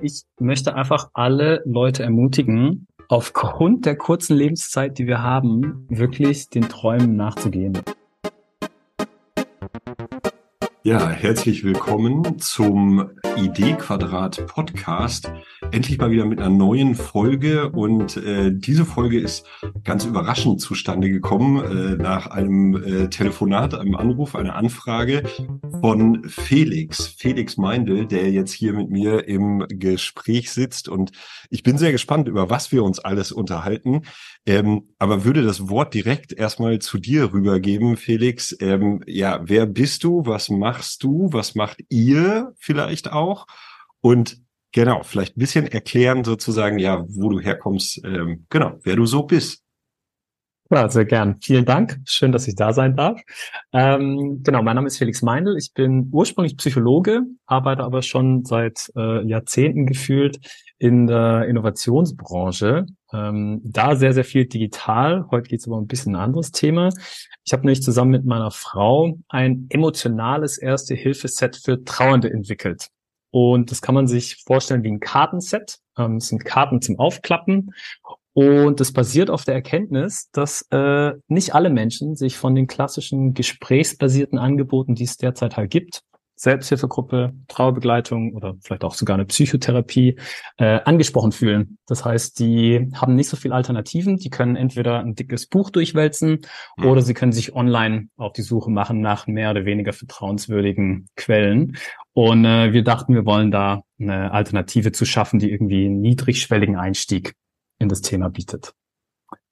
Ich möchte einfach alle Leute ermutigen, aufgrund der kurzen Lebenszeit, die wir haben, wirklich den Träumen nachzugehen. Ja, herzlich willkommen zum Idee-Quadrat Podcast. Endlich mal wieder mit einer neuen Folge und äh, diese Folge ist ganz überraschend zustande gekommen äh, nach einem äh, Telefonat, einem Anruf, einer Anfrage von Felix, Felix Meindl, der jetzt hier mit mir im Gespräch sitzt und ich bin sehr gespannt, über was wir uns alles unterhalten. Ähm, aber würde das Wort direkt erstmal zu dir rübergeben, Felix. Ähm, ja, wer bist du? Was machst du? Was macht ihr vielleicht auch? Und genau, vielleicht ein bisschen erklären sozusagen, ja, wo du herkommst, ähm, genau, wer du so bist. Ja, sehr gern. Vielen Dank. Schön, dass ich da sein darf. Ähm, genau, mein Name ist Felix Meindl. Ich bin ursprünglich Psychologe, arbeite aber schon seit äh, Jahrzehnten gefühlt in der Innovationsbranche. Ähm, da sehr, sehr viel digital. Heute geht es aber ein bisschen ein anderes Thema. Ich habe nämlich zusammen mit meiner Frau ein emotionales Erste-Hilfe-Set für Trauernde entwickelt. Und das kann man sich vorstellen wie ein Kartenset. Ähm, es sind Karten zum Aufklappen. Und das basiert auf der Erkenntnis, dass äh, nicht alle Menschen sich von den klassischen gesprächsbasierten Angeboten, die es derzeit halt gibt, Selbsthilfegruppe, Trauerbegleitung oder vielleicht auch sogar eine Psychotherapie äh, angesprochen fühlen. Das heißt, die haben nicht so viele Alternativen. Die können entweder ein dickes Buch durchwälzen mhm. oder sie können sich online auf die Suche machen nach mehr oder weniger vertrauenswürdigen Quellen. Und äh, wir dachten, wir wollen da eine Alternative zu schaffen, die irgendwie einen niedrigschwelligen Einstieg in das Thema bietet.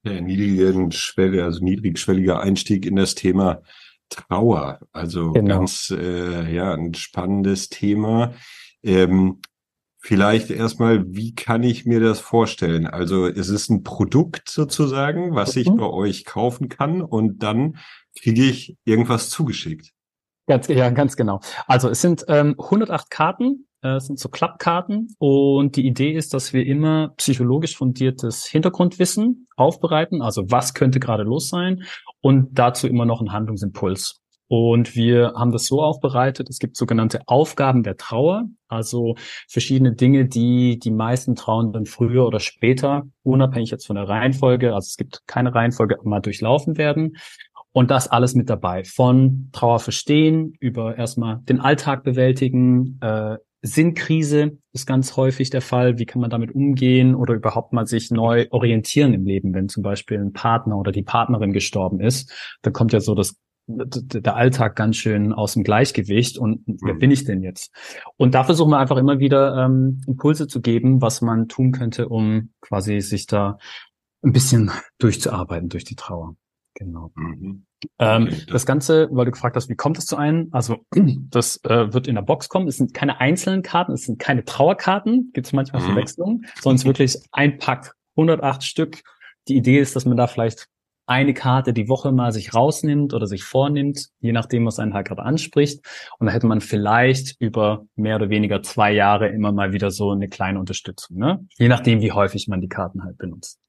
Ja, niedrigen Schwelle, also niedrigschwelliger Einstieg in das Thema Trauer. Also genau. ganz äh, ja ein spannendes Thema. Ähm, vielleicht erstmal, wie kann ich mir das vorstellen? Also es ist ein Produkt sozusagen, was mhm. ich bei euch kaufen kann und dann kriege ich irgendwas zugeschickt. Ganz, ja, ganz genau. Also es sind ähm, 108 Karten, äh, sind so Klappkarten und die Idee ist, dass wir immer psychologisch fundiertes Hintergrundwissen aufbereiten, also was könnte gerade los sein und dazu immer noch einen Handlungsimpuls. Und wir haben das so aufbereitet, es gibt sogenannte Aufgaben der Trauer, also verschiedene Dinge, die die meisten Trauernden früher oder später, unabhängig jetzt von der Reihenfolge, also es gibt keine Reihenfolge, mal durchlaufen werden. Und das alles mit dabei. Von Trauer verstehen, über erstmal den Alltag bewältigen, äh, Sinnkrise ist ganz häufig der Fall. Wie kann man damit umgehen oder überhaupt mal sich neu orientieren im Leben, wenn zum Beispiel ein Partner oder die Partnerin gestorben ist? Da kommt ja so das der Alltag ganz schön aus dem Gleichgewicht und wer mhm. bin ich denn jetzt? Und da versuchen wir einfach immer wieder ähm, Impulse zu geben, was man tun könnte, um quasi sich da ein bisschen durchzuarbeiten durch die Trauer. Genau. Mhm. Ähm, das Ganze, weil du gefragt hast, wie kommt es zu einem? Also das äh, wird in der Box kommen. Es sind keine einzelnen Karten, es sind keine Trauerkarten, gibt es manchmal mhm. Verwechslungen, sondern es ist wirklich ein Pack, 108 Stück. Die Idee ist, dass man da vielleicht eine Karte die Woche mal sich rausnimmt oder sich vornimmt, je nachdem, was einen halt gerade anspricht. Und da hätte man vielleicht über mehr oder weniger zwei Jahre immer mal wieder so eine kleine Unterstützung, ne? Je nachdem, wie häufig man die Karten halt benutzt.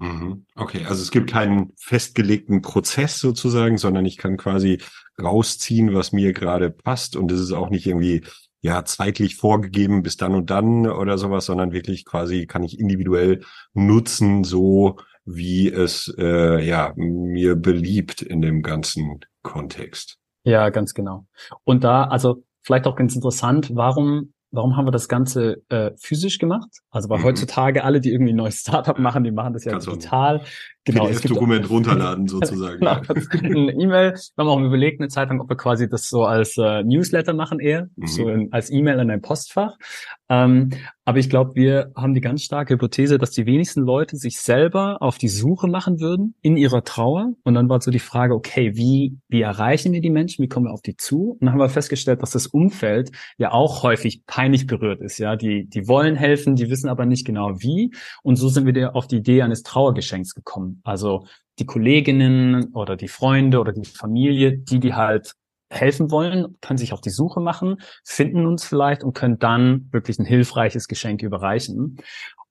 Mhm. Okay, also es gibt keinen festgelegten Prozess sozusagen, sondern ich kann quasi rausziehen, was mir gerade passt. Und es ist auch nicht irgendwie ja zeitlich vorgegeben bis dann und dann oder sowas, sondern wirklich quasi kann ich individuell nutzen, so wie es äh, ja mir beliebt in dem ganzen Kontext. Ja, ganz genau. Und da, also vielleicht auch ganz interessant, warum warum haben wir das Ganze äh, physisch gemacht? Also weil mhm. heutzutage alle, die irgendwie ein neues Startup machen, die machen das ja Kannst digital. Genau, gibt Dokument runterladen sozusagen. genau, eine E-Mail. Wir haben auch überlegt eine Zeit lang, ob wir quasi das so als äh, Newsletter machen eher, mhm. so in, als E-Mail in ein Postfach. Ähm, aber ich glaube, wir haben die ganz starke Hypothese, dass die wenigsten Leute sich selber auf die Suche machen würden in ihrer Trauer. Und dann war so die Frage, okay, wie, wie erreichen wir die Menschen? Wie kommen wir auf die zu? Und dann haben wir festgestellt, dass das Umfeld ja auch häufig peinlich berührt ist. Ja, die, die wollen helfen, die wissen aber nicht genau wie. Und so sind wir auf die Idee eines Trauergeschenks gekommen. Also die Kolleginnen oder die Freunde oder die Familie, die die halt helfen wollen, können sich auf die Suche machen, finden uns vielleicht und können dann wirklich ein hilfreiches Geschenk überreichen.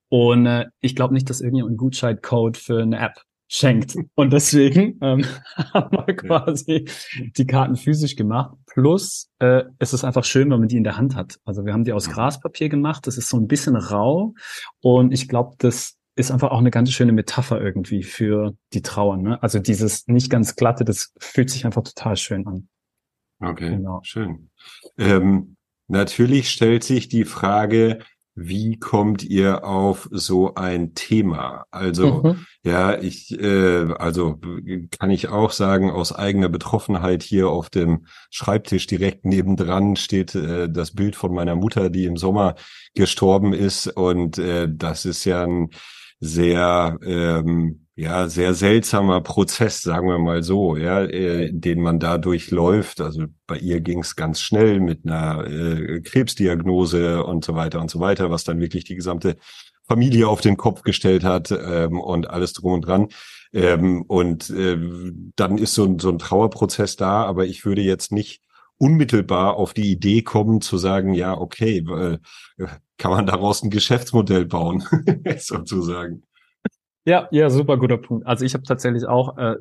Und äh, ich glaube nicht, dass irgendjemand einen Gutscheincode für eine App schenkt. Und deswegen ähm, haben wir quasi die Karten physisch gemacht. Plus, äh, es ist einfach schön, wenn man die in der Hand hat. Also wir haben die aus mhm. Graspapier gemacht. Das ist so ein bisschen rau. Und ich glaube, das ist einfach auch eine ganz schöne Metapher irgendwie für die Trauer. Ne? Also dieses nicht ganz glatte, das fühlt sich einfach total schön an. Okay, genau. schön. Ähm, natürlich stellt sich die Frage, wie kommt ihr auf so ein Thema? Also mhm. ja, ich äh, also kann ich auch sagen aus eigener Betroffenheit hier auf dem Schreibtisch direkt nebendran steht äh, das Bild von meiner Mutter, die im Sommer gestorben ist und äh, das ist ja ein sehr ähm, ja sehr seltsamer Prozess, sagen wir mal so, ja, äh, den man da durchläuft. Also bei ihr ging es ganz schnell mit einer äh, Krebsdiagnose und so weiter und so weiter, was dann wirklich die gesamte Familie auf den Kopf gestellt hat ähm, und alles drum und dran. Ähm, und äh, dann ist so ein, so ein Trauerprozess da, aber ich würde jetzt nicht unmittelbar auf die Idee kommen zu sagen, ja, okay, äh, kann man daraus ein Geschäftsmodell bauen, sozusagen. Ja, ja, super guter Punkt. Also ich habe tatsächlich auch äh,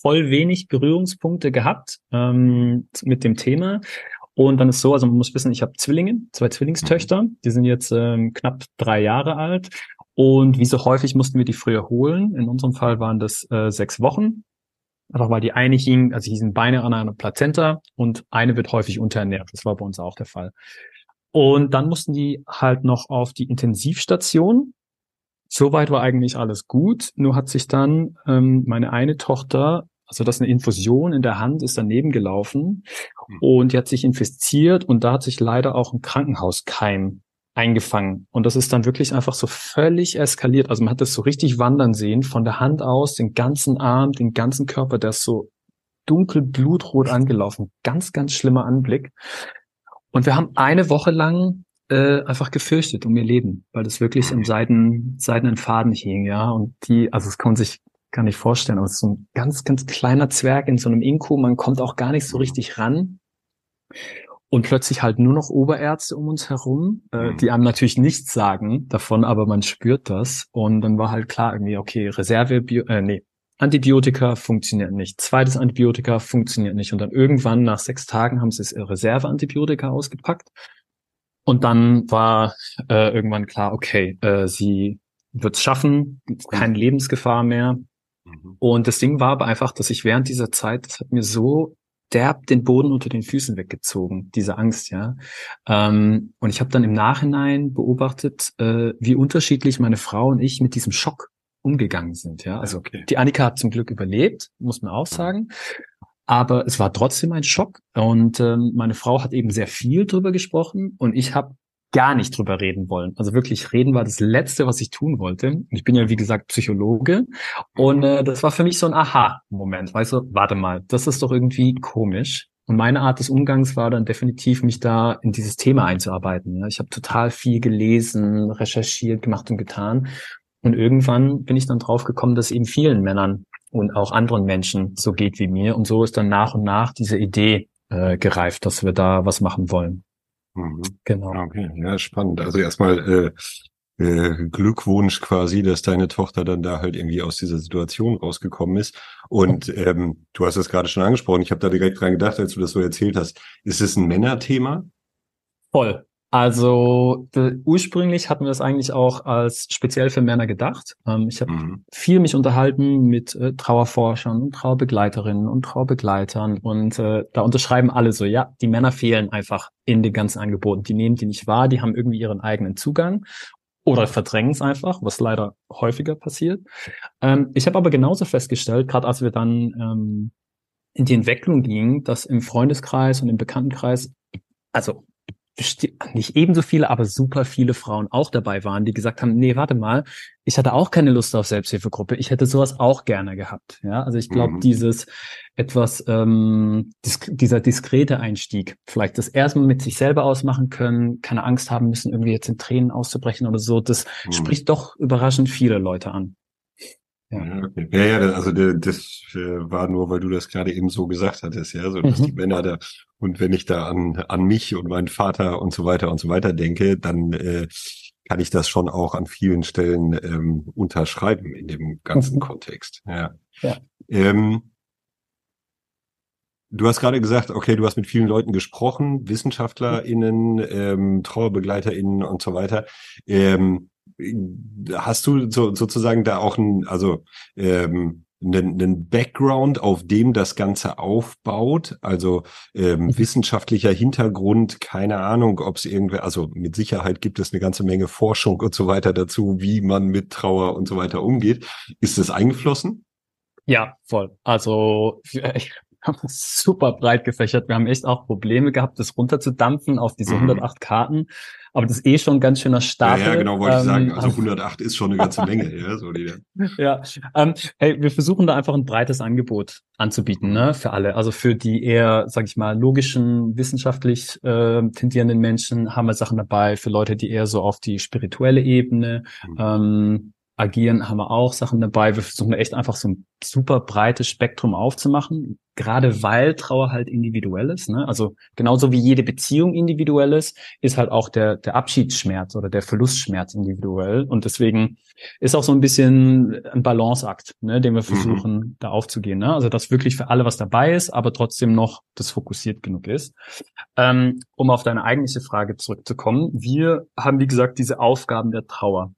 voll wenig Berührungspunkte gehabt ähm, mit dem Thema. Und dann ist so, also man muss wissen, ich habe Zwillinge, zwei Zwillingstöchter, mhm. die sind jetzt ähm, knapp drei Jahre alt. Und wie so häufig mussten wir die früher holen. In unserem Fall waren das äh, sechs Wochen. Einfach weil die eine hing, also hießen Beine an einer Plazenta und eine wird häufig unterernährt. Das war bei uns auch der Fall. Und dann mussten die halt noch auf die Intensivstation. Soweit war eigentlich alles gut. Nur hat sich dann ähm, meine eine Tochter, also das ist eine Infusion in der Hand, ist daneben gelaufen hm. und die hat sich infiziert und da hat sich leider auch ein Krankenhauskeim eingefangen. Und das ist dann wirklich einfach so völlig eskaliert. Also man hat das so richtig wandern sehen, von der Hand aus, den ganzen Arm, den ganzen Körper, der ist so dunkel blutrot angelaufen. Ganz, ganz schlimmer Anblick. Und wir haben eine Woche lang äh, einfach gefürchtet um ihr Leben, weil das wirklich im Seiden, seidenen Faden hing, ja. Und die, also es kann man sich gar nicht vorstellen, aber es ist so ein ganz, ganz kleiner Zwerg in so einem Inko, man kommt auch gar nicht so richtig ran. Und plötzlich halt nur noch Oberärzte um uns herum, äh, mhm. die einem natürlich nichts sagen davon, aber man spürt das. Und dann war halt klar irgendwie, okay, Reserve, Bio, äh, nee, Antibiotika funktioniert nicht. Zweites Antibiotika funktioniert nicht. Und dann irgendwann nach sechs Tagen haben sie das Reserveantibiotika ausgepackt. Und dann war äh, irgendwann klar, okay, äh, sie wird es schaffen, keine Lebensgefahr mehr. Mhm. Und das Ding war aber einfach, dass ich während dieser Zeit, das hat mir so derb den Boden unter den Füßen weggezogen, diese Angst, ja. Ähm, und ich habe dann im Nachhinein beobachtet, äh, wie unterschiedlich meine Frau und ich mit diesem Schock umgegangen sind. Ja, also okay. die Annika hat zum Glück überlebt, muss man auch sagen. Aber es war trotzdem ein Schock und ähm, meine Frau hat eben sehr viel drüber gesprochen und ich habe gar nicht drüber reden wollen. Also wirklich reden war das Letzte, was ich tun wollte. Ich bin ja, wie gesagt, Psychologe. Und äh, das war für mich so ein Aha-Moment. Weißt du, warte mal, das ist doch irgendwie komisch. Und meine Art des Umgangs war dann definitiv, mich da in dieses Thema einzuarbeiten. Ich habe total viel gelesen, recherchiert, gemacht und getan. Und irgendwann bin ich dann drauf gekommen, dass eben vielen Männern und auch anderen Menschen so geht wie mir. Und so ist dann nach und nach diese Idee äh, gereift, dass wir da was machen wollen. Mhm. Genau. Okay, ja, spannend. Also erstmal äh, äh, Glückwunsch quasi, dass deine Tochter dann da halt irgendwie aus dieser Situation rausgekommen ist. Und ähm, du hast es gerade schon angesprochen, ich habe da direkt dran gedacht, als du das so erzählt hast. Ist es ein Männerthema? Voll. Also ursprünglich hatten wir es eigentlich auch als speziell für Männer gedacht. Ähm, ich habe mhm. viel mich unterhalten mit äh, Trauerforschern und Trauerbegleiterinnen und Trauerbegleitern und äh, da unterschreiben alle so, ja, die Männer fehlen einfach in den ganzen Angeboten. Die nehmen die nicht wahr, die haben irgendwie ihren eigenen Zugang oder verdrängen es einfach, was leider häufiger passiert. Ähm, ich habe aber genauso festgestellt, gerade als wir dann ähm, in die Entwicklung gingen, dass im Freundeskreis und im Bekanntenkreis also nicht ebenso viele, aber super viele Frauen auch dabei waren, die gesagt haben, nee, warte mal, ich hatte auch keine Lust auf Selbsthilfegruppe, ich hätte sowas auch gerne gehabt. Ja, also ich glaube, mhm. dieses etwas, ähm, disk dieser diskrete Einstieg, vielleicht das erstmal mit sich selber ausmachen können, keine Angst haben müssen, irgendwie jetzt in Tränen auszubrechen oder so, das mhm. spricht doch überraschend viele Leute an. Ja, okay. ja, ja, also das äh, war nur, weil du das gerade eben so gesagt hattest, ja, so dass mhm. die Männer da und wenn ich da an an mich und meinen Vater und so weiter und so weiter denke, dann äh, kann ich das schon auch an vielen Stellen ähm, unterschreiben in dem ganzen mhm. Kontext. Ja. ja. Ähm, du hast gerade gesagt, okay, du hast mit vielen Leuten gesprochen, WissenschaftlerInnen, ähm, TrauerbegleiterInnen und so weiter. Ähm, hast du so, sozusagen da auch ein, also ähm, einen, einen Background, auf dem das Ganze aufbaut, also ähm, mhm. wissenschaftlicher Hintergrund, keine Ahnung, ob es irgendwer, also mit Sicherheit gibt es eine ganze Menge Forschung und so weiter dazu, wie man mit Trauer und so weiter umgeht. Ist das eingeflossen? Ja, voll. Also ich haben super breit gefächert. Wir haben echt auch Probleme gehabt, das runterzudampfen auf diese mhm. 108 Karten. Aber das ist eh schon ein ganz schöner Start. Ja, ja, genau, wollte ähm, ich sagen. Also 108 ist schon eine ganze Menge. ja, so die, ja. ähm, hey, wir versuchen da einfach ein breites Angebot anzubieten, ne, für alle. Also für die eher, sag ich mal, logischen, wissenschaftlich äh, tendierenden Menschen haben wir Sachen dabei. Für Leute, die eher so auf die spirituelle Ebene mhm. ähm, agieren, haben wir auch Sachen dabei. Wir versuchen echt einfach so ein super breites Spektrum aufzumachen, gerade weil Trauer halt individuell ist. Ne? Also genauso wie jede Beziehung individuell ist, ist halt auch der, der Abschiedsschmerz oder der Verlustschmerz individuell. Und deswegen ist auch so ein bisschen ein Balanceakt, ne, den wir mhm. versuchen, mhm. da aufzugehen. Ne? Also dass wirklich für alle was dabei ist, aber trotzdem noch das fokussiert genug ist. Ähm, um auf deine eigentliche Frage zurückzukommen. Wir haben, wie gesagt, diese Aufgaben der Trauer.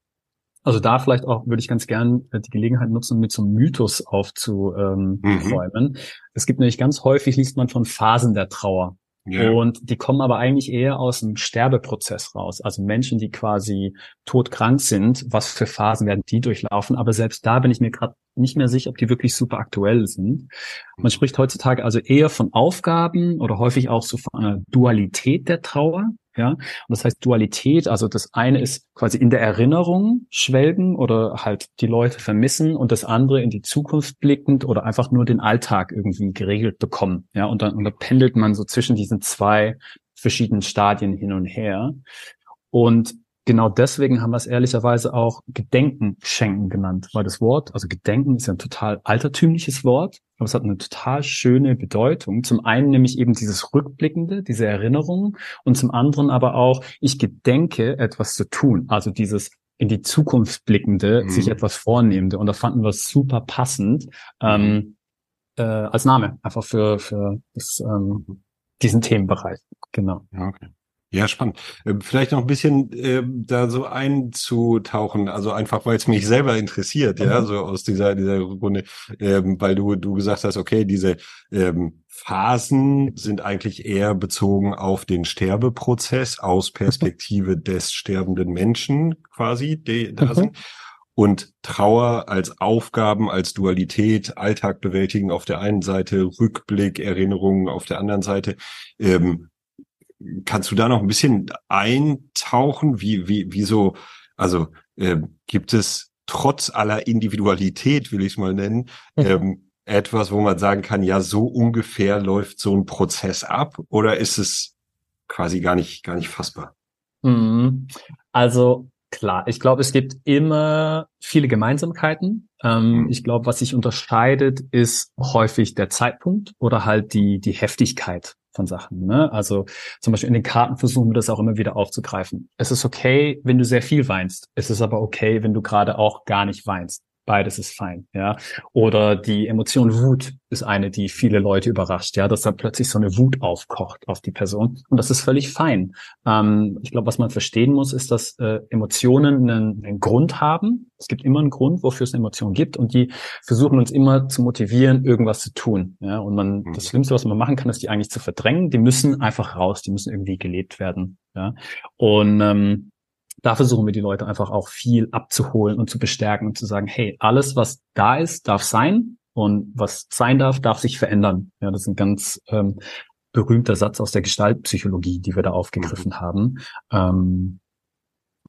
Also da vielleicht auch würde ich ganz gern äh, die Gelegenheit nutzen, mit so einem Mythos aufzuräumen. Mhm. Es gibt nämlich ganz häufig, liest man von Phasen der Trauer. Yeah. Und die kommen aber eigentlich eher aus dem Sterbeprozess raus. Also Menschen, die quasi todkrank sind, was für Phasen werden die durchlaufen. Aber selbst da bin ich mir gerade nicht mehr sicher, ob die wirklich super aktuell sind. Man spricht heutzutage also eher von Aufgaben oder häufig auch so von einer Dualität der Trauer. Ja, und das heißt Dualität, also das eine ist quasi in der Erinnerung schwelgen oder halt die Leute vermissen und das andere in die Zukunft blickend oder einfach nur den Alltag irgendwie geregelt bekommen. Ja, und dann, und dann pendelt man so zwischen diesen zwei verschiedenen Stadien hin und her. Und genau deswegen haben wir es ehrlicherweise auch Gedenken schenken genannt, weil das Wort, also Gedenken ist ja ein total altertümliches Wort, aber es hat eine total schöne Bedeutung. Zum einen nämlich eben dieses Rückblickende, diese Erinnerung und zum anderen aber auch, ich gedenke etwas zu tun, also dieses in die Zukunft blickende, mhm. sich etwas vornehmende. Und da fanden wir es super passend ähm, äh, als Name, einfach für, für das, ähm, diesen Themenbereich. Genau. Ja, okay. Ja, spannend. Ähm, vielleicht noch ein bisschen äh, da so einzutauchen, also einfach, weil es mich selber interessiert, mhm. ja, so aus dieser dieser Runde, ähm, weil du du gesagt hast, okay, diese ähm, Phasen sind eigentlich eher bezogen auf den Sterbeprozess aus Perspektive mhm. des sterbenden Menschen quasi, die da mhm. sind. Und Trauer als Aufgaben, als Dualität, Alltag bewältigen auf der einen Seite, Rückblick, Erinnerungen auf der anderen Seite. Ähm, Kannst du da noch ein bisschen eintauchen? Wie, wie, wie so, also äh, gibt es trotz aller Individualität, will ich es mal nennen, mhm. ähm, etwas, wo man sagen kann, ja, so ungefähr läuft so ein Prozess ab? Oder ist es quasi gar nicht, gar nicht fassbar? Mhm. Also klar, ich glaube, es gibt immer viele Gemeinsamkeiten. Ähm, mhm. Ich glaube, was sich unterscheidet, ist häufig der Zeitpunkt oder halt die, die Heftigkeit von Sachen. Ne? Also zum Beispiel in den Karten versuchen wir das auch immer wieder aufzugreifen. Es ist okay, wenn du sehr viel weinst. Es ist aber okay, wenn du gerade auch gar nicht weinst. Beides ist fein, ja. Oder die Emotion Wut ist eine, die viele Leute überrascht, ja, dass dann plötzlich so eine Wut aufkocht auf die Person. Und das ist völlig fein. Ähm, ich glaube, was man verstehen muss, ist, dass äh, Emotionen einen, einen Grund haben. Es gibt immer einen Grund, wofür es eine Emotion gibt. Und die versuchen uns immer zu motivieren, irgendwas zu tun. Ja, und man, mhm. das Schlimmste, was man machen kann, ist die eigentlich zu verdrängen. Die müssen einfach raus, die müssen irgendwie gelebt werden. Ja. Und ähm, da versuchen wir die Leute einfach auch viel abzuholen und zu bestärken und zu sagen, hey, alles, was da ist, darf sein und was sein darf, darf sich verändern. Ja, das ist ein ganz ähm, berühmter Satz aus der Gestaltpsychologie, die wir da aufgegriffen mhm. haben. Ähm,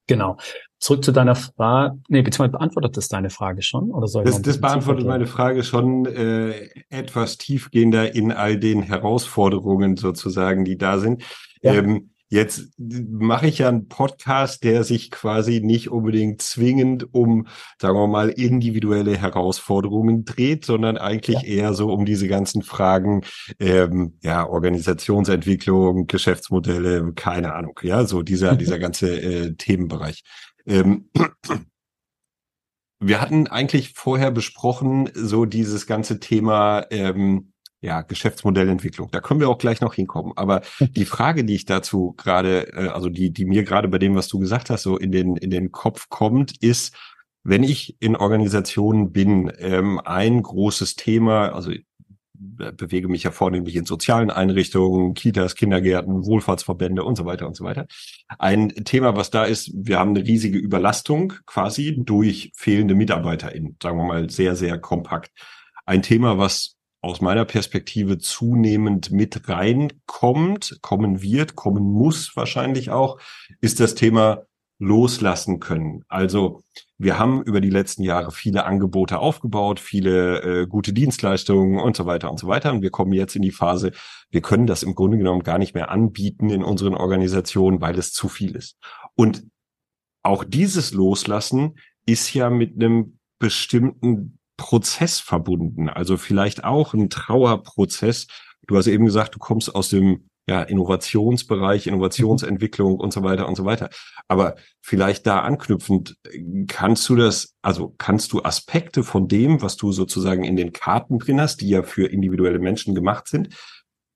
genau. Zurück zu deiner Frage, nee, beziehungsweise beantwortet das deine Frage schon? Oder soll das, das beantwortet meine Frage schon äh, etwas tiefgehender in all den Herausforderungen sozusagen, die da sind. Ja. Ähm, Jetzt mache ich ja einen Podcast, der sich quasi nicht unbedingt zwingend um, sagen wir mal, individuelle Herausforderungen dreht, sondern eigentlich ja. eher so um diese ganzen Fragen, ähm, ja, Organisationsentwicklung, Geschäftsmodelle, keine Ahnung, ja, so dieser, dieser ganze äh, Themenbereich. Ähm, wir hatten eigentlich vorher besprochen, so dieses ganze Thema, ähm, ja, Geschäftsmodellentwicklung. Da können wir auch gleich noch hinkommen. Aber die Frage, die ich dazu gerade, äh, also die, die mir gerade bei dem, was du gesagt hast, so in den, in den Kopf kommt, ist, wenn ich in Organisationen bin, ähm, ein großes Thema, also bewege mich ja vornehmlich in sozialen Einrichtungen, Kitas, Kindergärten, Wohlfahrtsverbände und so weiter und so weiter. Ein Thema, was da ist, wir haben eine riesige Überlastung quasi durch fehlende MitarbeiterInnen, sagen wir mal sehr, sehr kompakt. Ein Thema, was aus meiner Perspektive zunehmend mit reinkommt, kommen wird, kommen muss wahrscheinlich auch, ist das Thema loslassen können. Also wir haben über die letzten Jahre viele Angebote aufgebaut, viele äh, gute Dienstleistungen und so weiter und so weiter. Und wir kommen jetzt in die Phase, wir können das im Grunde genommen gar nicht mehr anbieten in unseren Organisationen, weil es zu viel ist. Und auch dieses Loslassen ist ja mit einem bestimmten Prozess verbunden, also vielleicht auch ein Trauerprozess. Du hast eben gesagt, du kommst aus dem ja, Innovationsbereich, Innovationsentwicklung und so weiter und so weiter. Aber vielleicht da anknüpfend, kannst du das, also kannst du Aspekte von dem, was du sozusagen in den Karten drin hast, die ja für individuelle Menschen gemacht sind,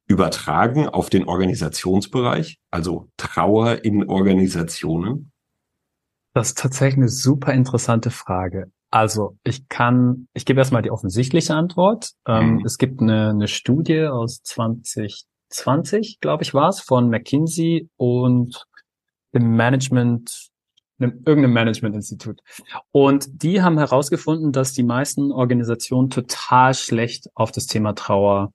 übertragen auf den Organisationsbereich, also Trauer in Organisationen? Das ist tatsächlich eine super interessante Frage. Also ich kann, ich gebe erstmal die offensichtliche Antwort. Ähm, mhm. Es gibt eine, eine Studie aus 2020, glaube ich, war es, von McKinsey und dem Management, einem, irgendeinem Management-Institut. Und die haben herausgefunden, dass die meisten Organisationen total schlecht auf das Thema Trauer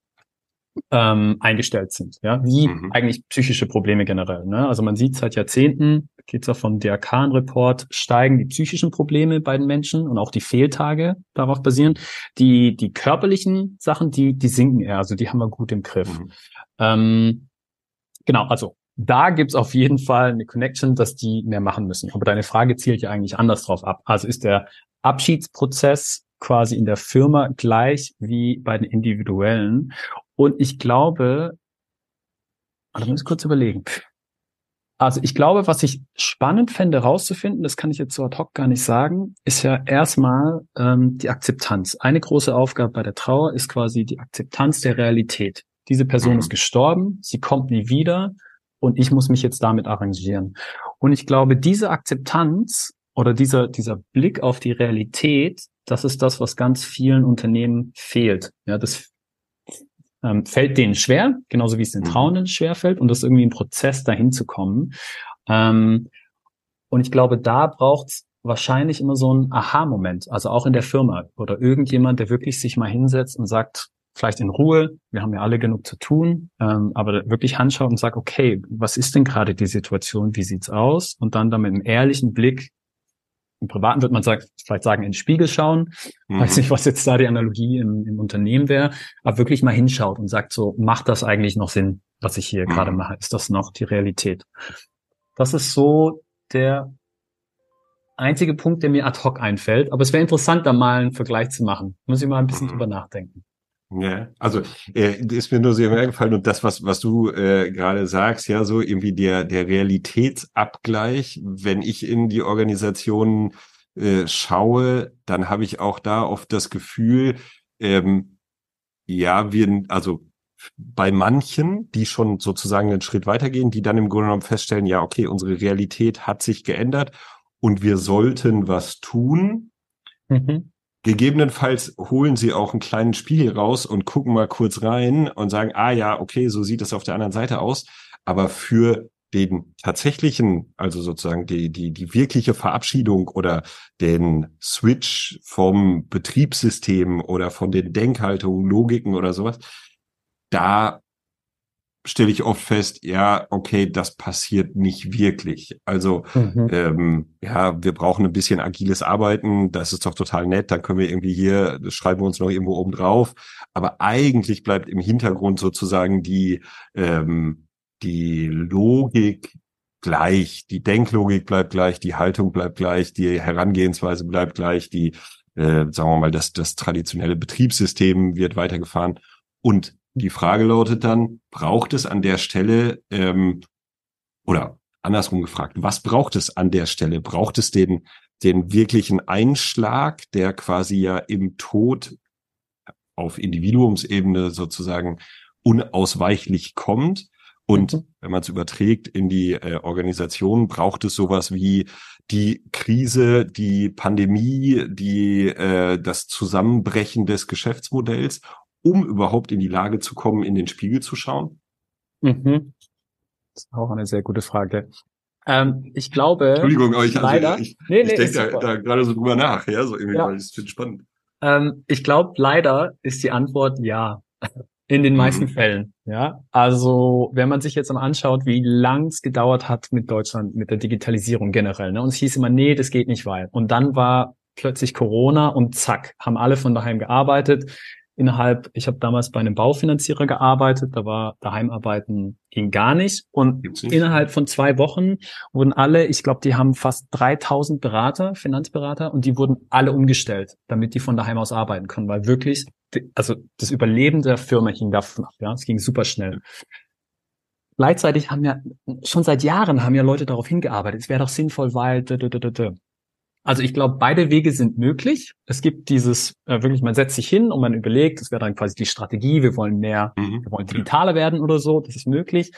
ähm, eingestellt sind, ja, wie mhm. eigentlich psychische Probleme generell. Ne? Also man sieht seit Jahrzehnten, geht's ja vom DRK-Report, steigen die psychischen Probleme bei den Menschen und auch die Fehltage darauf basieren. Die, die körperlichen Sachen, die, die sinken eher, also die haben wir gut im Griff. Mhm. Ähm, genau, also da gibt's auf jeden Fall eine Connection, dass die mehr machen müssen. Aber deine Frage zielt ja eigentlich anders drauf ab. Also ist der Abschiedsprozess quasi in der Firma gleich wie bei den individuellen. Und ich glaube, also muss ich kurz überlegen. Also ich glaube, was ich spannend fände rauszufinden, das kann ich jetzt so ad hoc gar nicht sagen, ist ja erstmal ähm, die Akzeptanz. Eine große Aufgabe bei der Trauer ist quasi die Akzeptanz der Realität. Diese Person mhm. ist gestorben, sie kommt nie wieder und ich muss mich jetzt damit arrangieren. Und ich glaube, diese Akzeptanz oder dieser, dieser Blick auf die Realität, das ist das, was ganz vielen Unternehmen fehlt. Ja, das ähm, fällt denen schwer, genauso wie es den mhm. Trauenden schwer fällt und das ist irgendwie ein Prozess, dahin zu kommen. Ähm, und ich glaube, da braucht es wahrscheinlich immer so ein Aha-Moment, also auch in der Firma oder irgendjemand, der wirklich sich mal hinsetzt und sagt, vielleicht in Ruhe, wir haben ja alle genug zu tun, ähm, aber wirklich anschaut und sagt, okay, was ist denn gerade die Situation, wie sieht's aus? Und dann dann mit einem ehrlichen Blick im Privaten wird man sagt, vielleicht sagen, in den Spiegel schauen. Mhm. Weiß nicht, was jetzt da die Analogie im, im Unternehmen wäre, aber wirklich mal hinschaut und sagt so, macht das eigentlich noch Sinn, was ich hier mhm. gerade mache? Ist das noch die Realität? Das ist so der einzige Punkt, der mir ad hoc einfällt. Aber es wäre interessant, da mal einen Vergleich zu machen. Muss ich mal ein bisschen mhm. drüber nachdenken. Ja, also äh, ist mir nur sehr eingefallen und das, was was du äh, gerade sagst, ja, so irgendwie der der Realitätsabgleich, wenn ich in die Organisation äh, schaue, dann habe ich auch da oft das Gefühl, ähm, ja, wir, also bei manchen, die schon sozusagen einen Schritt weitergehen, die dann im Grunde genommen feststellen, ja, okay, unsere Realität hat sich geändert und wir sollten was tun. Mhm. Gegebenenfalls holen sie auch einen kleinen Spiegel raus und gucken mal kurz rein und sagen, ah ja, okay, so sieht es auf der anderen Seite aus. Aber für den tatsächlichen, also sozusagen die, die, die wirkliche Verabschiedung oder den Switch vom Betriebssystem oder von den Denkhaltungen, Logiken oder sowas, da stelle ich oft fest, ja, okay, das passiert nicht wirklich. Also mhm. ähm, ja, wir brauchen ein bisschen agiles Arbeiten, das ist doch total nett, dann können wir irgendwie hier, das schreiben wir uns noch irgendwo oben drauf. Aber eigentlich bleibt im Hintergrund sozusagen die, ähm, die Logik gleich, die Denklogik bleibt gleich, die Haltung bleibt gleich, die Herangehensweise bleibt gleich, die, äh, sagen wir mal, das, das traditionelle Betriebssystem wird weitergefahren. Und die Frage lautet dann, braucht es an der Stelle, ähm, oder andersrum gefragt, was braucht es an der Stelle? Braucht es den, den wirklichen Einschlag, der quasi ja im Tod auf Individuumsebene sozusagen unausweichlich kommt? Und mhm. wenn man es überträgt in die äh, Organisation, braucht es sowas wie die Krise, die Pandemie, die äh, das Zusammenbrechen des Geschäftsmodells, um überhaupt in die Lage zu kommen, in den Spiegel zu schauen? Mhm. Das ist auch eine sehr gute Frage. Ähm, ich glaube. Entschuldigung, aber ich, also, leider, ich, nee, nee, ich denke da, da gerade so drüber nach, ja, so irgendwie, ja. weil ich finde spannend. Ähm, ich glaube, leider ist die Antwort ja. In den meisten mhm. Fällen, ja. Also, wenn man sich jetzt mal anschaut, wie lang es gedauert hat mit Deutschland, mit der Digitalisierung generell, ne? Und es hieß immer, nee, das geht nicht weit. Und dann war plötzlich Corona und zack, haben alle von daheim gearbeitet innerhalb, ich habe damals bei einem Baufinanzierer gearbeitet, da war Daheimarbeiten ging gar nicht und nicht. innerhalb von zwei Wochen wurden alle, ich glaube, die haben fast 3000 Berater, Finanzberater und die wurden alle umgestellt, damit die von daheim aus arbeiten können, weil wirklich, also das Überleben der Firma hing davon ab, ja, es ging super schnell. Gleichzeitig haben ja schon seit Jahren haben ja Leute darauf hingearbeitet. Es wäre doch sinnvoll, weil also ich glaube, beide Wege sind möglich. Es gibt dieses, äh, wirklich, man setzt sich hin und man überlegt, das wäre dann quasi die Strategie, wir wollen mehr, mhm. wir wollen digitaler werden oder so, das ist möglich.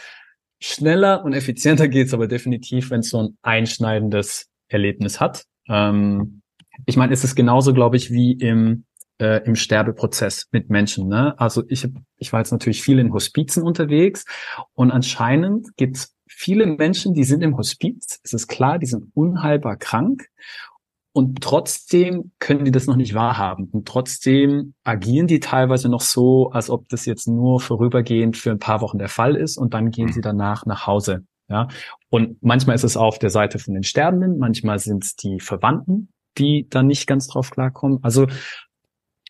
Schneller und effizienter geht's aber definitiv, wenn es so ein einschneidendes Erlebnis hat. Ähm, ich meine, es ist genauso, glaube ich, wie im, äh, im Sterbeprozess mit Menschen. Ne? Also ich, ich war jetzt natürlich viel in Hospizen unterwegs und anscheinend gibt's viele Menschen, die sind im Hospiz, es ist klar, die sind unheilbar krank und trotzdem können die das noch nicht wahrhaben. Und trotzdem agieren die teilweise noch so, als ob das jetzt nur vorübergehend für ein paar Wochen der Fall ist und dann gehen sie danach nach Hause. Ja, und manchmal ist es auf der Seite von den Sterbenden, manchmal sind es die Verwandten, die da nicht ganz drauf klarkommen. Also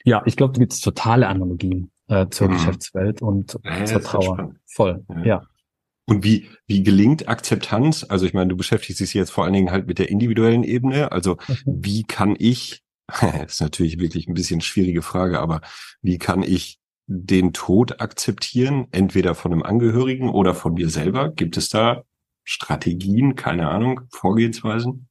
ja, ich glaube, da gibt es totale Analogien äh, zur mhm. Geschäftswelt und ja, zur Trauer. Voll, ja. ja. Und wie, wie gelingt Akzeptanz? Also ich meine, du beschäftigst dich jetzt vor allen Dingen halt mit der individuellen Ebene. Also mhm. wie kann ich, das ist natürlich wirklich ein bisschen schwierige Frage, aber wie kann ich den Tod akzeptieren, entweder von einem Angehörigen oder von mir selber? Gibt es da Strategien, keine Ahnung, Vorgehensweisen?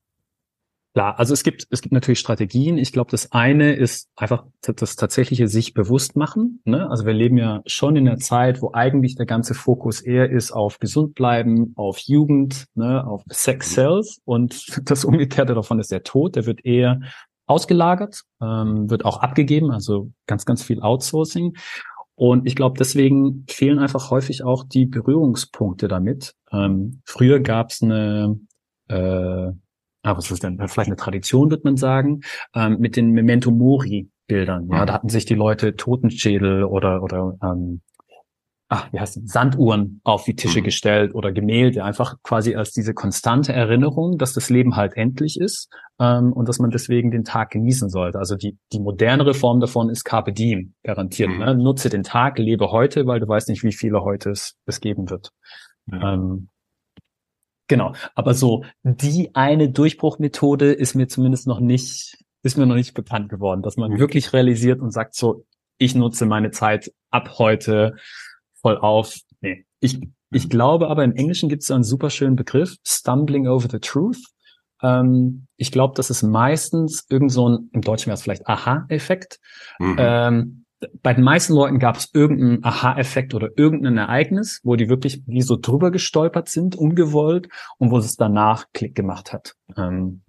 Klar, also es gibt, es gibt natürlich Strategien. Ich glaube, das eine ist einfach das tatsächliche sich bewusst machen. Ne? Also wir leben ja schon in einer Zeit, wo eigentlich der ganze Fokus eher ist auf gesund bleiben, auf Jugend, ne? auf Sex Cells und das Umgekehrte davon ist der Tod. Der wird eher ausgelagert, ähm, wird auch abgegeben, also ganz, ganz viel Outsourcing. Und ich glaube, deswegen fehlen einfach häufig auch die Berührungspunkte damit. Ähm, früher gab es eine äh, ah, was ist denn, vielleicht eine Tradition, wird man sagen, ähm, mit den Memento Mori Bildern. Ja, da hatten sich die Leute Totenschädel oder, oder, ähm, ach, wie heißt das, Sanduhren auf die Tische mhm. gestellt oder Gemälde, einfach quasi als diese konstante Erinnerung, dass das Leben halt endlich ist ähm, und dass man deswegen den Tag genießen sollte. Also die, die modernere Form davon ist Carpe Diem, garantiert. Mhm. Ne? Nutze den Tag, lebe heute, weil du weißt nicht, wie viele heute es, es geben wird. Ja. Ähm, Genau. Aber so die eine Durchbruchmethode ist mir zumindest noch nicht, ist mir noch nicht bekannt geworden, dass man mhm. wirklich realisiert und sagt so, ich nutze meine Zeit ab heute voll auf. Nee. Ich, ich mhm. glaube aber im Englischen gibt es so einen super schönen Begriff, stumbling over the truth. Ähm, ich glaube, das ist meistens irgend so ein, im Deutschen wäre es vielleicht Aha-Effekt. Mhm. Ähm, bei den meisten Leuten gab es irgendeinen Aha-Effekt oder irgendein Ereignis, wo die wirklich wie so drüber gestolpert sind, ungewollt, und wo es danach Klick gemacht hat. Ähm,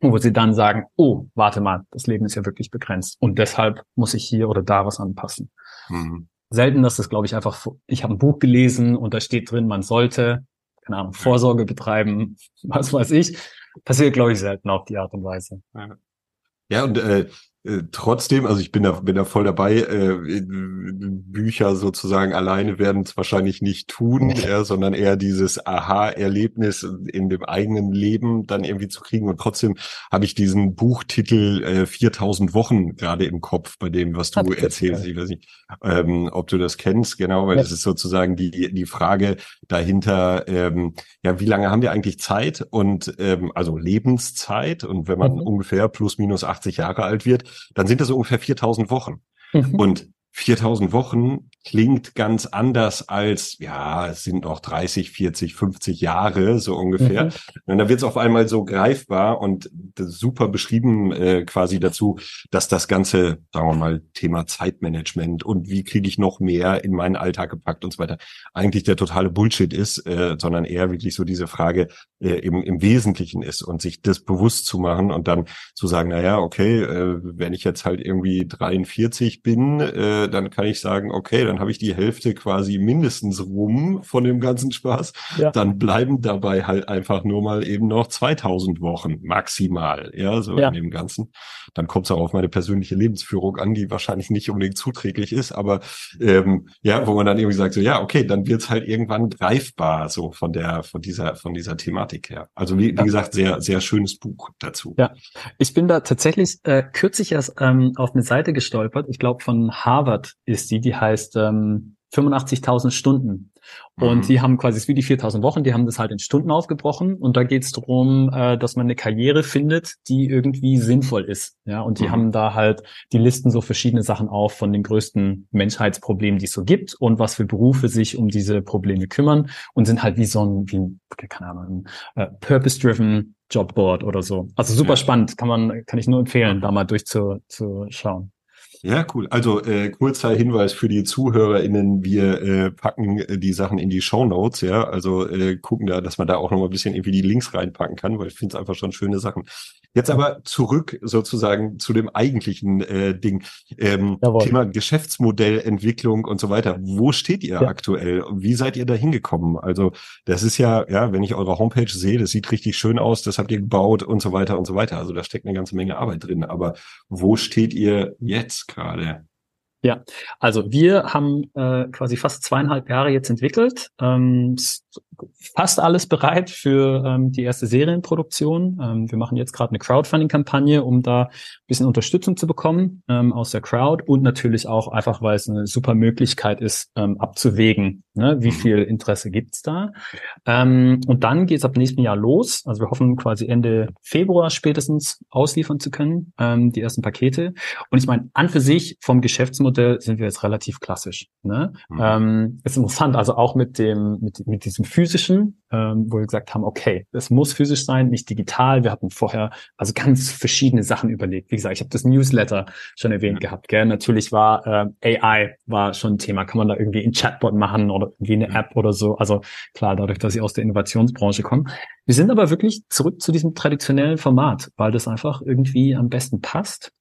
wo sie dann sagen, oh, warte mal, das Leben ist ja wirklich begrenzt und deshalb muss ich hier oder da was anpassen. Mhm. Selten, dass das, glaube ich, einfach, ich habe ein Buch gelesen und da steht drin, man sollte, keine Ahnung, Vorsorge betreiben, was weiß ich. Passiert, glaube ich, selten auf die Art und Weise. Ja, und äh, äh, trotzdem, also ich bin da, bin da voll dabei, äh, Bücher sozusagen alleine werden es wahrscheinlich nicht tun, ja, sondern eher dieses Aha-Erlebnis in dem eigenen Leben dann irgendwie zu kriegen. Und trotzdem habe ich diesen Buchtitel äh, 4000 Wochen gerade im Kopf bei dem, was du erzählst. Ich weiß nicht, ähm, ob du das kennst, genau, weil ja. das ist sozusagen die, die Frage dahinter, ähm, ja, wie lange haben wir eigentlich Zeit und ähm, also Lebenszeit und wenn man mhm. ungefähr plus minus 80 Jahre alt wird, dann sind das ungefähr 4000 Wochen. Mhm. Und 4000 Wochen klingt ganz anders als, ja, es sind noch 30, 40, 50 Jahre, so ungefähr. Mhm. Und dann wird es auf einmal so greifbar und super beschrieben äh, quasi dazu, dass das ganze, sagen wir mal, Thema Zeitmanagement und wie kriege ich noch mehr in meinen Alltag gepackt und so weiter, eigentlich der totale Bullshit ist, äh, sondern eher wirklich so diese Frage äh, im, im Wesentlichen ist und sich das bewusst zu machen und dann zu sagen, na ja, okay, äh, wenn ich jetzt halt irgendwie 43 bin, äh, dann kann ich sagen, okay, dann habe ich die Hälfte quasi mindestens rum von dem ganzen Spaß. Ja. Dann bleiben dabei halt einfach nur mal eben noch 2000 Wochen maximal, ja, so ja. in dem Ganzen. Dann kommt es auch auf meine persönliche Lebensführung an, die wahrscheinlich nicht unbedingt zuträglich ist, aber ähm, ja, wo man dann irgendwie sagt, so ja, okay, dann wird's halt irgendwann greifbar, so von der, von dieser, von dieser Thematik her. Also wie, wie gesagt, sehr, sehr schönes Buch dazu. Ja, ich bin da tatsächlich äh, kürzlich erst ähm, auf eine Seite gestolpert, ich glaube von Harvard Harvard ist die, die heißt ähm, 85.000 Stunden. Und mhm. die haben quasi, es ist wie die 4000 Wochen, die haben das halt in Stunden aufgebrochen. Und da geht es darum, äh, dass man eine Karriere findet, die irgendwie sinnvoll ist. Ja, und die mhm. haben da halt, die listen so verschiedene Sachen auf von den größten Menschheitsproblemen, die es so gibt und was für Berufe sich um diese Probleme kümmern und sind halt wie so ein, wie ein, keine Ahnung, ein, äh, purpose-driven Jobboard oder so. Also super ja. spannend, kann man, kann ich nur empfehlen, da mal durchzuschauen. Ja, cool. Also äh, kurzer Hinweis für die ZuhörerInnen, wir äh, packen äh, die Sachen in die Show Notes, ja. Also äh, gucken da, dass man da auch noch mal ein bisschen irgendwie die Links reinpacken kann, weil ich finde es einfach schon schöne Sachen. Jetzt aber zurück sozusagen zu dem eigentlichen äh, Ding. Ähm, Thema Geschäftsmodellentwicklung und so weiter. Wo steht ihr ja. aktuell? Wie seid ihr da hingekommen? Also das ist ja, ja, wenn ich eure Homepage sehe, das sieht richtig schön aus, das habt ihr gebaut und so weiter und so weiter. Also da steckt eine ganze Menge Arbeit drin. Aber wo steht ihr jetzt gerade? Ja, also wir haben äh, quasi fast zweieinhalb Jahre jetzt entwickelt. Ähm, fast alles bereit für ähm, die erste Serienproduktion. Ähm, wir machen jetzt gerade eine Crowdfunding-Kampagne, um da ein bisschen Unterstützung zu bekommen ähm, aus der Crowd und natürlich auch einfach, weil es eine super Möglichkeit ist, ähm, abzuwägen, ne, wie mhm. viel Interesse gibt's da. Ähm, und dann geht's ab nächsten Jahr los. Also wir hoffen quasi Ende Februar spätestens ausliefern zu können, ähm, die ersten Pakete. Und ich meine, an für sich vom Geschäftsmodell sind wir jetzt relativ klassisch. Ne? Mhm. Ähm, ist interessant, also auch mit dem, mit, mit diesem physischen ähm, wo wir gesagt haben, okay, es muss physisch sein, nicht digital. Wir hatten vorher also ganz verschiedene Sachen überlegt. Wie gesagt, ich habe das Newsletter schon erwähnt ja. gehabt. Gell? Natürlich war äh, AI war schon ein Thema. Kann man da irgendwie ein Chatbot machen oder irgendwie eine App oder so? Also klar, dadurch, dass ich aus der Innovationsbranche komme. Wir sind aber wirklich zurück zu diesem traditionellen Format, weil das einfach irgendwie am besten passt.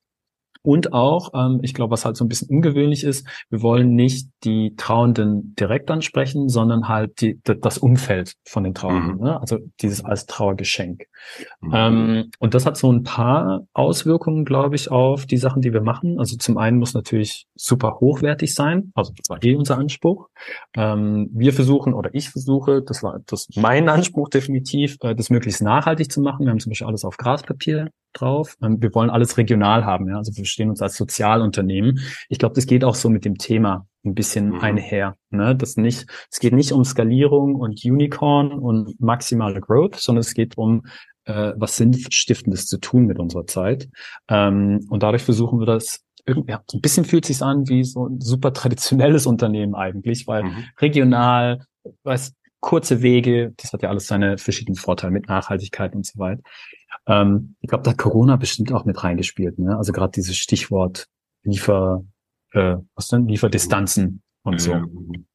Und auch, ähm, ich glaube, was halt so ein bisschen ungewöhnlich ist, wir wollen nicht die Trauenden direkt ansprechen, sondern halt die, das Umfeld von den Trauenden. Mhm. Ne? Also dieses als Trauergeschenk. Mhm. Ähm, und das hat so ein paar Auswirkungen, glaube ich, auf die Sachen, die wir machen. Also zum einen muss natürlich super hochwertig sein. Also das war eh unser Anspruch. Ähm, wir versuchen oder ich versuche, das war das mein Anspruch definitiv, äh, das möglichst nachhaltig zu machen. Wir haben zum Beispiel alles auf Graspapier drauf. Ähm, wir wollen alles regional haben. Ja? Also wir verstehen uns als Sozialunternehmen. Ich glaube, das geht auch so mit dem Thema ein bisschen mhm. einher. Ne? Das nicht, es geht nicht um Skalierung und Unicorn und maximale Growth, sondern es geht um äh, was Sinnstiftendes zu tun mit unserer Zeit. Ähm, und dadurch versuchen wir das irgendwie, ja, so ein bisschen fühlt sich an wie so ein super traditionelles Unternehmen eigentlich, weil mhm. regional, weiß, kurze Wege, das hat ja alles seine verschiedenen Vorteile mit Nachhaltigkeit und so weiter. Ähm, ich glaube, da hat Corona bestimmt auch mit reingespielt. Ne? Also gerade dieses Stichwort Liefer, äh, was denn? Lieferdistanzen und so. Mhm.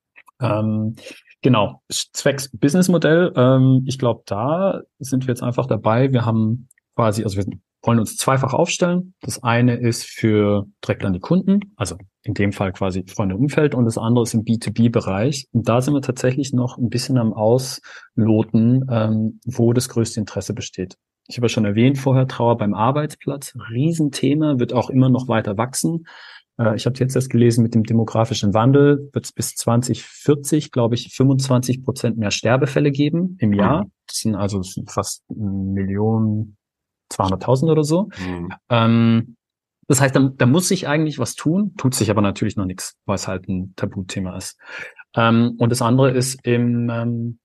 Ähm, genau, zwecks Businessmodell. Ähm, ich glaube, da sind wir jetzt einfach dabei. Wir haben quasi, also wir wollen uns zweifach aufstellen. Das eine ist für direkt an die Kunden, also in dem Fall quasi Freunde Umfeld und das andere ist im B2B-Bereich. Und da sind wir tatsächlich noch ein bisschen am Ausloten, ähm, wo das größte Interesse besteht. Ich habe ja schon erwähnt vorher, Trauer beim Arbeitsplatz, Riesenthema, wird auch immer noch weiter wachsen. Äh, ich habe jetzt erst gelesen, mit dem demografischen Wandel wird es bis 2040, glaube ich, 25 Prozent mehr Sterbefälle geben im Jahr. Mhm. Das sind also fast Millionen, 200.000 oder so. Mhm. Ähm, das heißt, da, da muss sich eigentlich was tun, tut sich aber natürlich noch nichts, weil es halt ein Tabuthema ist. Ähm, und das andere ist im ähm,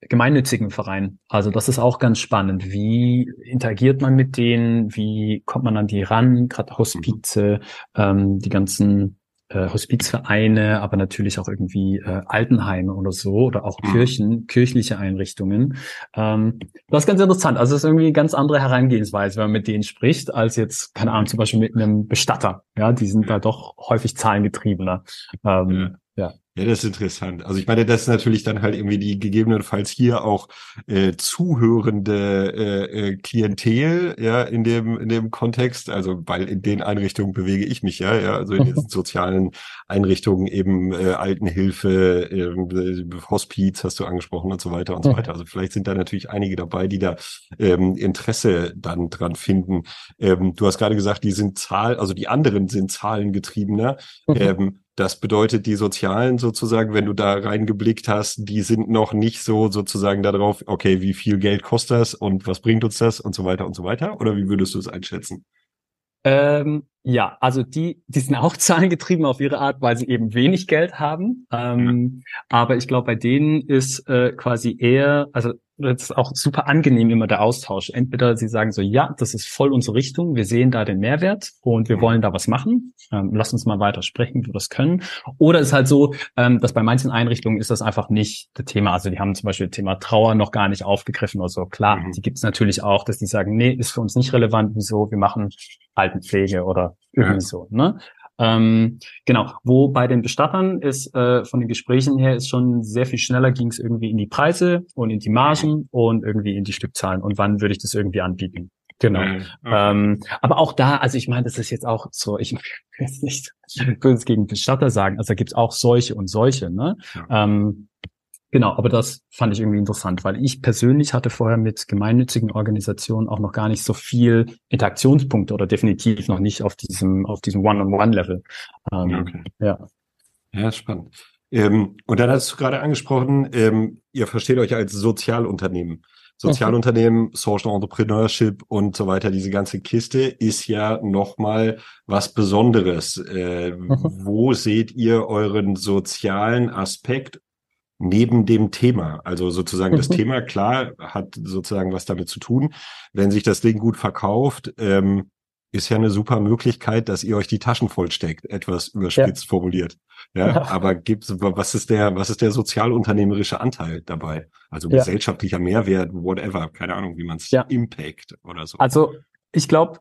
gemeinnützigen Verein. Also das ist auch ganz spannend. Wie interagiert man mit denen? Wie kommt man an die ran? Gerade Hospize, ähm, die ganzen äh, Hospizvereine, aber natürlich auch irgendwie äh, Altenheime oder so oder auch mhm. Kirchen, kirchliche Einrichtungen. Ähm, das ist ganz interessant. Also es ist irgendwie eine ganz andere Herangehensweise, wenn man mit denen spricht, als jetzt, keine Ahnung, zum Beispiel mit einem Bestatter. Ja, die sind da doch häufig zahlengetriebener. Ähm, ja. Ja, das ist interessant. Also ich meine, das ist natürlich dann halt irgendwie die gegebenenfalls hier auch äh, zuhörende äh, äh, Klientel, ja, in dem in dem Kontext. Also weil in den Einrichtungen bewege ich mich ja, ja, also in diesen sozialen Einrichtungen eben äh, Altenhilfe, äh, Hospiz hast du angesprochen und so weiter und so weiter. Also vielleicht sind da natürlich einige dabei, die da ähm, Interesse dann dran finden. Ähm, du hast gerade gesagt, die sind Zahl, also die anderen sind zahlengetriebener. Mhm. Ähm, das bedeutet, die Sozialen sozusagen, wenn du da reingeblickt hast, die sind noch nicht so sozusagen darauf, okay, wie viel Geld kostet das und was bringt uns das und so weiter und so weiter? Oder wie würdest du es einschätzen? Ähm, ja, also die, die sind auch zahlengetrieben auf ihre Art, weil sie eben wenig Geld haben. Ähm, ja. Aber ich glaube, bei denen ist äh, quasi eher, also das ist auch super angenehm immer der Austausch. Entweder sie sagen so, ja, das ist voll unsere Richtung, wir sehen da den Mehrwert und wir mhm. wollen da was machen. Ähm, lass uns mal weiter sprechen, wie wir das können. Oder es ist halt so, ähm, dass bei manchen Einrichtungen ist das einfach nicht das Thema. Also die haben zum Beispiel das Thema Trauer noch gar nicht aufgegriffen oder so. Klar, mhm. die gibt es natürlich auch, dass die sagen, nee, ist für uns nicht relevant, wieso, wir machen Altenpflege oder irgendwie ja. so. Ne? Ähm, genau, wo bei den Bestattern ist äh, von den Gesprächen her ist schon sehr viel schneller ging es irgendwie in die Preise und in die Margen und irgendwie in die Stückzahlen und wann würde ich das irgendwie anbieten. Genau. Okay. Ähm, aber auch da, also ich meine, das ist jetzt auch so, ich will jetzt nicht böse gegen Bestatter sagen, also da gibt's auch solche und solche, ne? Ja. Ähm, Genau, aber das fand ich irgendwie interessant, weil ich persönlich hatte vorher mit gemeinnützigen Organisationen auch noch gar nicht so viel Interaktionspunkte oder definitiv noch nicht auf diesem auf diesem One-on-One-Level. Ähm, okay. Ja. Ja, spannend. Ähm, und dann hast du gerade angesprochen, ähm, ihr versteht euch als Sozialunternehmen. Sozialunternehmen, mhm. Social Entrepreneurship und so weiter, diese ganze Kiste ist ja nochmal was Besonderes. Äh, mhm. Wo seht ihr euren sozialen Aspekt neben dem Thema. Also sozusagen das mhm. Thema, klar, hat sozusagen was damit zu tun. Wenn sich das Ding gut verkauft, ähm, ist ja eine super Möglichkeit, dass ihr euch die Taschen vollsteckt, etwas überspitzt ja. formuliert. Ja, ja, aber gibt's, was ist der, was ist der sozialunternehmerische Anteil dabei? Also ja. gesellschaftlicher Mehrwert, whatever, keine Ahnung, wie man es. Impact oder so. Also ich glaube,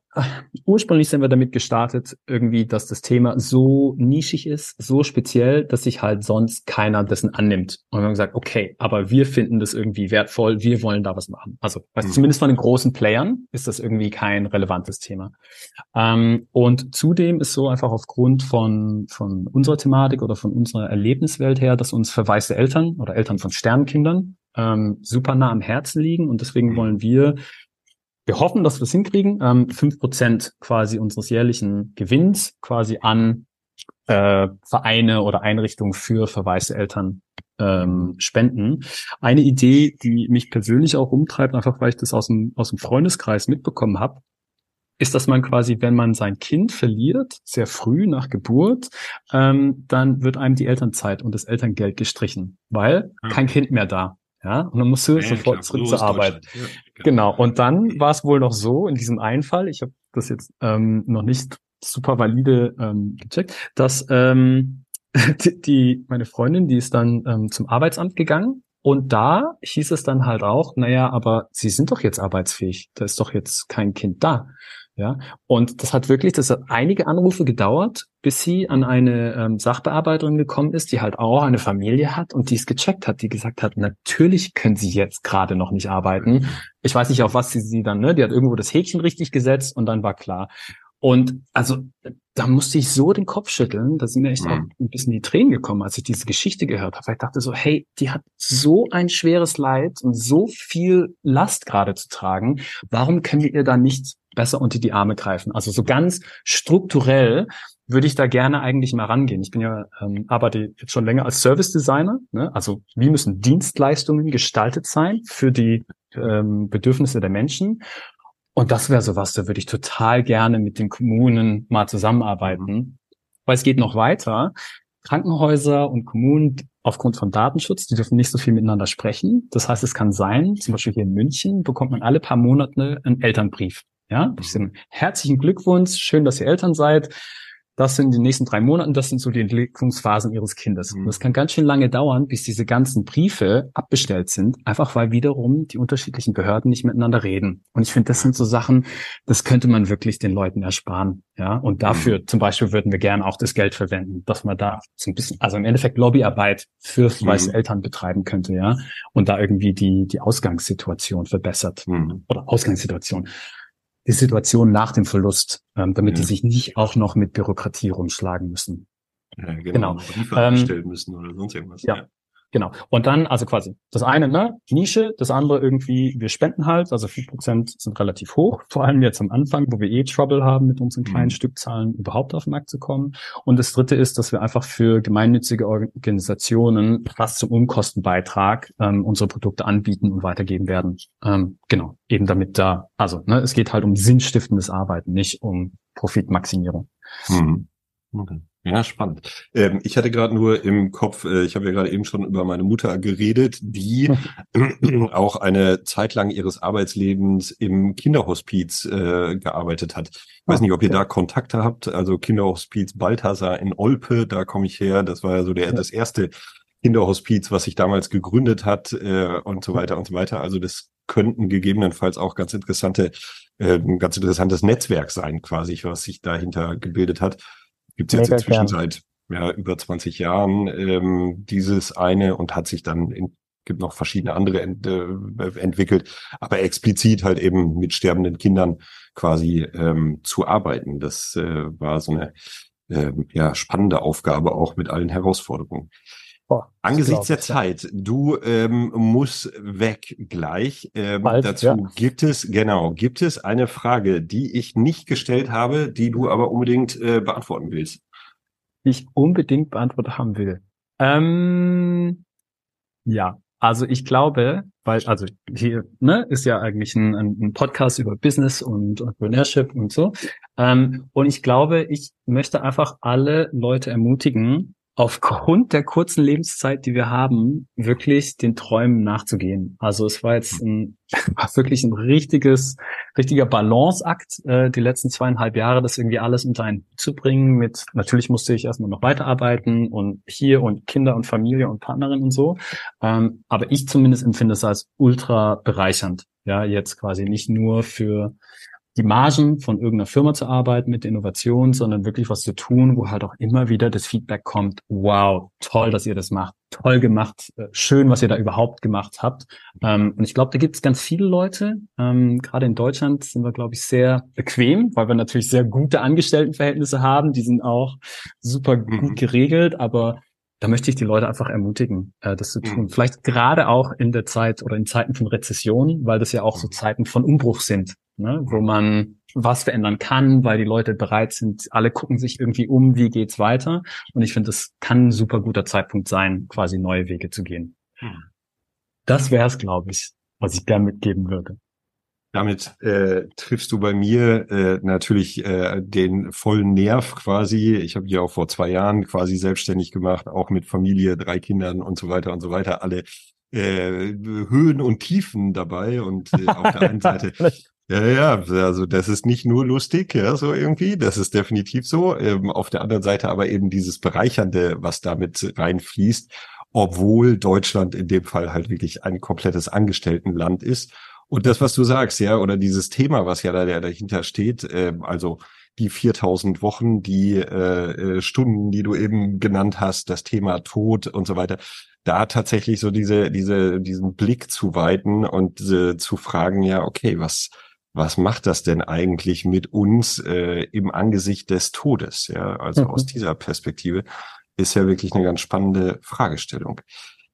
ursprünglich sind wir damit gestartet, irgendwie, dass das Thema so nischig ist, so speziell, dass sich halt sonst keiner dessen annimmt. Und wir haben gesagt, okay, aber wir finden das irgendwie wertvoll, wir wollen da was machen. Also mhm. zumindest von den großen Playern ist das irgendwie kein relevantes Thema. Ähm, und zudem ist so einfach aufgrund von, von unserer Thematik oder von unserer Erlebniswelt her, dass uns verwaiste Eltern oder Eltern von Sternkindern ähm, super nah am Herzen liegen. Und deswegen mhm. wollen wir wir hoffen, dass wir es hinkriegen, ähm, fünf Prozent quasi unseres jährlichen Gewinns quasi an äh, Vereine oder Einrichtungen für verwaiste Eltern ähm, spenden. Eine Idee, die mich persönlich auch umtreibt, einfach weil ich das aus dem, aus dem Freundeskreis mitbekommen habe, ist, dass man quasi, wenn man sein Kind verliert, sehr früh nach Geburt, ähm, dann wird einem die Elternzeit und das Elterngeld gestrichen, weil kein Kind mehr da. Ja, und dann musst du ja, sofort klar, zurück zur Arbeit. Ja, genau. genau. Und dann war es wohl noch so, in diesem einen Fall, ich habe das jetzt ähm, noch nicht super valide ähm, gecheckt, dass ähm, die, die, meine Freundin, die ist dann ähm, zum Arbeitsamt gegangen und da hieß es dann halt auch, naja, aber sie sind doch jetzt arbeitsfähig, da ist doch jetzt kein Kind da. Ja, und das hat wirklich, das hat einige Anrufe gedauert, bis sie an eine ähm, Sachbearbeiterin gekommen ist, die halt auch eine Familie hat und die es gecheckt hat, die gesagt hat, natürlich können sie jetzt gerade noch nicht arbeiten. Ich weiß nicht, auf was sie sie dann, ne, die hat irgendwo das Häkchen richtig gesetzt und dann war klar. Und also da musste ich so den Kopf schütteln, da sind mir echt Mhm. auch ein bisschen die Tränen gekommen, als ich diese Geschichte gehört habe. Weil ich dachte so, hey, die hat so ein schweres Leid und so viel Last gerade zu tragen. Warum können wir ihr da nicht besser unter die Arme greifen? Also so ganz strukturell würde ich da gerne eigentlich mal rangehen. Ich bin ja, ähm, arbeite jetzt schon länger als Service Designer. Ne? Also wie müssen Dienstleistungen gestaltet sein für die ähm, Bedürfnisse der Menschen? Und das wäre sowas, da würde ich total gerne mit den Kommunen mal zusammenarbeiten. Weil es geht noch weiter. Krankenhäuser und Kommunen aufgrund von Datenschutz, die dürfen nicht so viel miteinander sprechen. Das heißt, es kann sein, zum Beispiel hier in München bekommt man alle paar Monate einen Elternbrief. Ja, ich sage, herzlichen Glückwunsch, schön, dass ihr Eltern seid. Das sind die nächsten drei Monate, das sind so die Entwicklungsphasen ihres Kindes. Mhm. Und das kann ganz schön lange dauern, bis diese ganzen Briefe abbestellt sind, einfach weil wiederum die unterschiedlichen Behörden nicht miteinander reden. Und ich finde, das sind so Sachen, das könnte man wirklich den Leuten ersparen. Ja, und dafür zum Beispiel würden wir gerne auch das Geld verwenden, dass man da so ein bisschen, also im Endeffekt Lobbyarbeit für weiße Mhm. Eltern betreiben könnte, ja, und da irgendwie die, die Ausgangssituation verbessert Mhm. oder Ausgangssituation, die Situation nach dem Verlust, ähm, damit die Ja. sich nicht auch noch mit Bürokratie rumschlagen müssen. Ja, genau. Genau. Briefe Ähm, müssen oder sonst irgendwas. ja. Genau. Und dann, also quasi, das eine, ne, Nische, das andere irgendwie, wir spenden halt, also 4% sind relativ hoch, vor allem jetzt am Anfang, wo wir eh Trouble haben, mit unseren kleinen Mhm. Stückzahlen überhaupt auf den Markt zu kommen. Und das dritte ist, dass wir einfach für gemeinnützige Organisationen fast zum Unkostenbeitrag ähm, unsere Produkte anbieten und weitergeben werden. Ähm, genau. Eben damit da, also, ne, es geht halt um sinnstiftendes Arbeiten, nicht um Profitmaximierung. Mhm. Okay. Ja, spannend. Ähm, ich hatte gerade nur im Kopf, äh, ich habe ja gerade eben schon über meine Mutter geredet, die auch eine Zeit lang ihres Arbeitslebens im Kinderhospiz äh, gearbeitet hat. Ich weiß Ah, nicht, ob ihr da Kontakte habt. Also Kinderhospiz Balthasar in Olpe, da komme ich her. Das war ja so der das erste Kinderhospiz, was sich damals gegründet hat äh, und so weiter und so weiter. Also das könnten gegebenenfalls auch ganz interessante, äh, ein ganz interessantes Netzwerk sein, quasi, was sich dahinter gebildet hat. Gibt es jetzt inzwischen seit ja, über 20 Jahren ähm, dieses eine und hat sich dann in, gibt noch verschiedene andere ent, äh, entwickelt, aber explizit halt eben mit sterbenden Kindern quasi ähm, zu arbeiten. Das äh, war so eine ähm, ja, spannende Aufgabe auch mit allen Herausforderungen. Das Angesichts der ja. Zeit, du ähm, musst weg gleich. Ähm, Bald, dazu ja. gibt es, genau, gibt es eine Frage, die ich nicht gestellt habe, die du aber unbedingt äh, beantworten willst. die ich unbedingt beantwortet haben will. Ähm, ja, also ich glaube, weil, also hier ne, ist ja eigentlich ein, ein ein Podcast über Business und Entrepreneurship und so. Ähm, und ich glaube, ich möchte einfach alle Leute ermutigen, aufgrund der kurzen Lebenszeit, die wir haben, wirklich den Träumen nachzugehen. Also es war jetzt ein, war wirklich ein richtiges, richtiger Balanceakt, äh, die letzten zweieinhalb Jahre, das irgendwie alles unter einen zu bringen mit, natürlich musste ich erstmal noch weiterarbeiten und hier und Kinder und Familie und Partnerin und so. Ähm, aber ich zumindest empfinde es als ultra bereichernd. Ja, jetzt quasi nicht nur für die Margen von irgendeiner Firma zu arbeiten mit Innovation, sondern wirklich was zu tun, wo halt auch immer wieder das Feedback kommt, wow, toll, dass ihr das macht, toll gemacht, äh, schön, was ihr da überhaupt gemacht habt. Ähm, und ich glaube, da gibt es ganz viele Leute, ähm, gerade in Deutschland sind wir, glaube ich, sehr bequem, weil wir natürlich sehr gute Angestelltenverhältnisse haben, die sind auch super Mhm. gut geregelt, aber da möchte ich die Leute einfach ermutigen, äh, das zu tun. Mhm. Vielleicht gerade auch in der Zeit oder in Zeiten von Rezession, weil das ja auch so Mhm. Zeiten von Umbruch sind, ne? wo man was verändern kann, weil die Leute bereit sind. Alle gucken sich irgendwie um, wie geht's weiter. Und ich finde, das kann ein super guter Zeitpunkt sein, quasi neue Wege zu gehen. Mhm. Das wäre es, glaube ich, was ich gern mitgeben würde. Damit äh, triffst du bei mir äh, natürlich äh, den vollen Nerv quasi. Ich habe ja auch vor zwei Jahren quasi selbstständig gemacht, auch mit Familie, drei Kindern und so weiter und so weiter. Alle äh, Höhen und Tiefen dabei und äh, auf der einen Seite Ja, ja, also das ist nicht nur lustig, ja, so irgendwie, das ist definitiv so. Ähm, auf der anderen Seite aber eben dieses Bereichernde, was damit reinfließt, obwohl Deutschland in dem Fall halt wirklich ein komplettes Angestelltenland ist. Und das, was du sagst, ja, oder dieses Thema, was ja da dahinter steht, äh, also die 4000 Wochen, die äh, äh, Stunden, die du eben genannt hast, das Thema Tod und so weiter, da tatsächlich so diese, diese, diesen Blick zu weiten und äh, zu fragen, ja, okay, was, was macht das denn eigentlich mit uns äh, im Angesicht des Todes? Ja, also mhm. aus dieser Perspektive ist ja wirklich eine ganz spannende Fragestellung.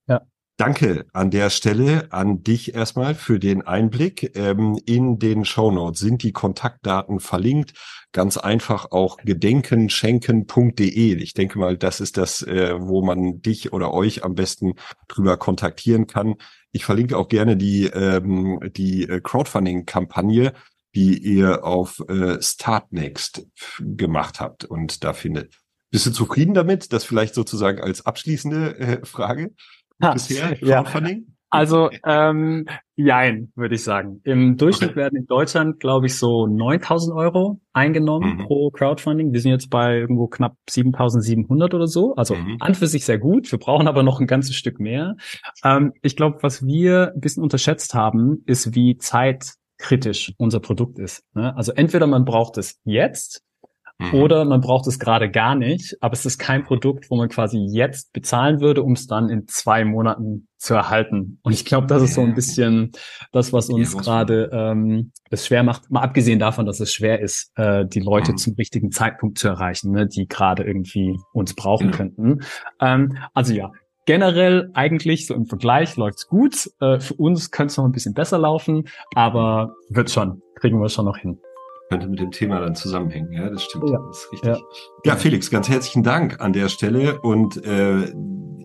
Ja. Danke an der Stelle an dich erstmal für den Einblick. Ähm, in den Shownotes sind die Kontaktdaten verlinkt. Ganz einfach auch gedenkenschenken.de. Ich denke mal, das ist das, äh, wo man dich oder euch am besten drüber kontaktieren kann. Ich verlinke auch gerne die, ähm, die äh, Crowdfunding-Kampagne, die ihr auf äh, Startnext gemacht habt und da findet. Bist du zufrieden damit? Das vielleicht sozusagen als abschließende äh, Frage bisher? Crowdfunding? Ja. Also, ähm, jein, würde ich sagen. Im Durchschnitt okay. werden in Deutschland, glaube ich, so 9000 Euro eingenommen mhm. pro Crowdfunding. Wir sind jetzt bei irgendwo knapp 7700 oder so. Also mhm. an für sich sehr gut. Wir brauchen aber noch ein ganzes Stück mehr. Ähm, ich glaube, was wir ein bisschen unterschätzt haben, ist, wie zeitkritisch unser Produkt ist. Ne? Also entweder man braucht es jetzt Mhm. Oder man braucht es gerade gar nicht, aber es ist kein Produkt, wo man quasi jetzt bezahlen würde, um es dann in zwei Monaten zu erhalten. Und ich glaube, das ist so ein bisschen das, was uns ja, gerade ähm, es schwer macht, mal abgesehen davon, dass es schwer ist, äh, die Leute mhm. zum richtigen Zeitpunkt zu erreichen, ne, die gerade irgendwie uns brauchen genau. könnten. Ähm, also ja, generell eigentlich so im Vergleich läuft's gut. Äh, für uns könnte es noch ein bisschen besser laufen, aber wird schon, kriegen wir schon noch hin könnte mit dem Thema dann zusammenhängen. Ja, das stimmt. Ja, das ist richtig. Ja. ja, Felix, ganz herzlichen Dank an der Stelle und äh,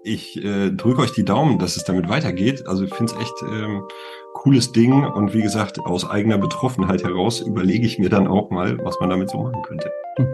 ich äh, drücke euch die Daumen, dass es damit weitergeht. Also ich finde es echt ähm, cooles Ding und wie gesagt, aus eigener Betroffenheit heraus überlege ich mir dann auch mal, was man damit so machen könnte. Hm.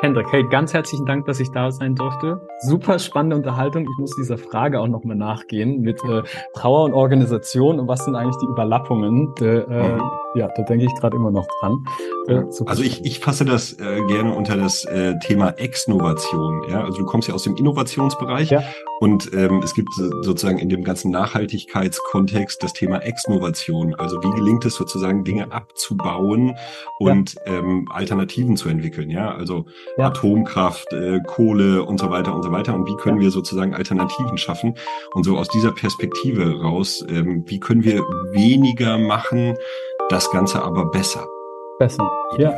Hendrik, hey, ganz herzlichen Dank, dass ich da sein durfte. Super spannende Unterhaltung. Ich muss dieser Frage auch nochmal nachgehen mit äh, Trauer und Organisation und was sind eigentlich die Überlappungen. De, äh, mhm. Ja, da denke ich gerade immer noch dran. Äh, also ich, ich fasse das äh, gerne unter das äh, Thema Exnovation. Ja? Also du kommst ja aus dem Innovationsbereich ja. und ähm, es gibt sozusagen in dem ganzen Nachhaltigkeitskontext das Thema Exnovation. Also wie gelingt es sozusagen Dinge abzubauen und ja. ähm, Alternativen zu entwickeln. Ja, also ja. Atomkraft, äh, Kohle und so weiter und so weiter. Und wie können wir sozusagen Alternativen schaffen? Und so aus dieser Perspektive raus, ähm, wie können wir weniger machen, das Ganze aber besser? Besser, ja.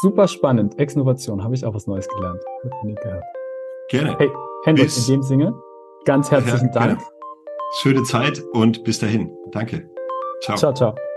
Super spannend. Exnovation, habe ich auch was Neues gelernt. Nie gehört. Gerne. Hey, Hendrik, in dem Sinne, ganz herzlichen ja, Dank. Gerne. Schöne Zeit und bis dahin. Danke. Ciao. Ciao, ciao.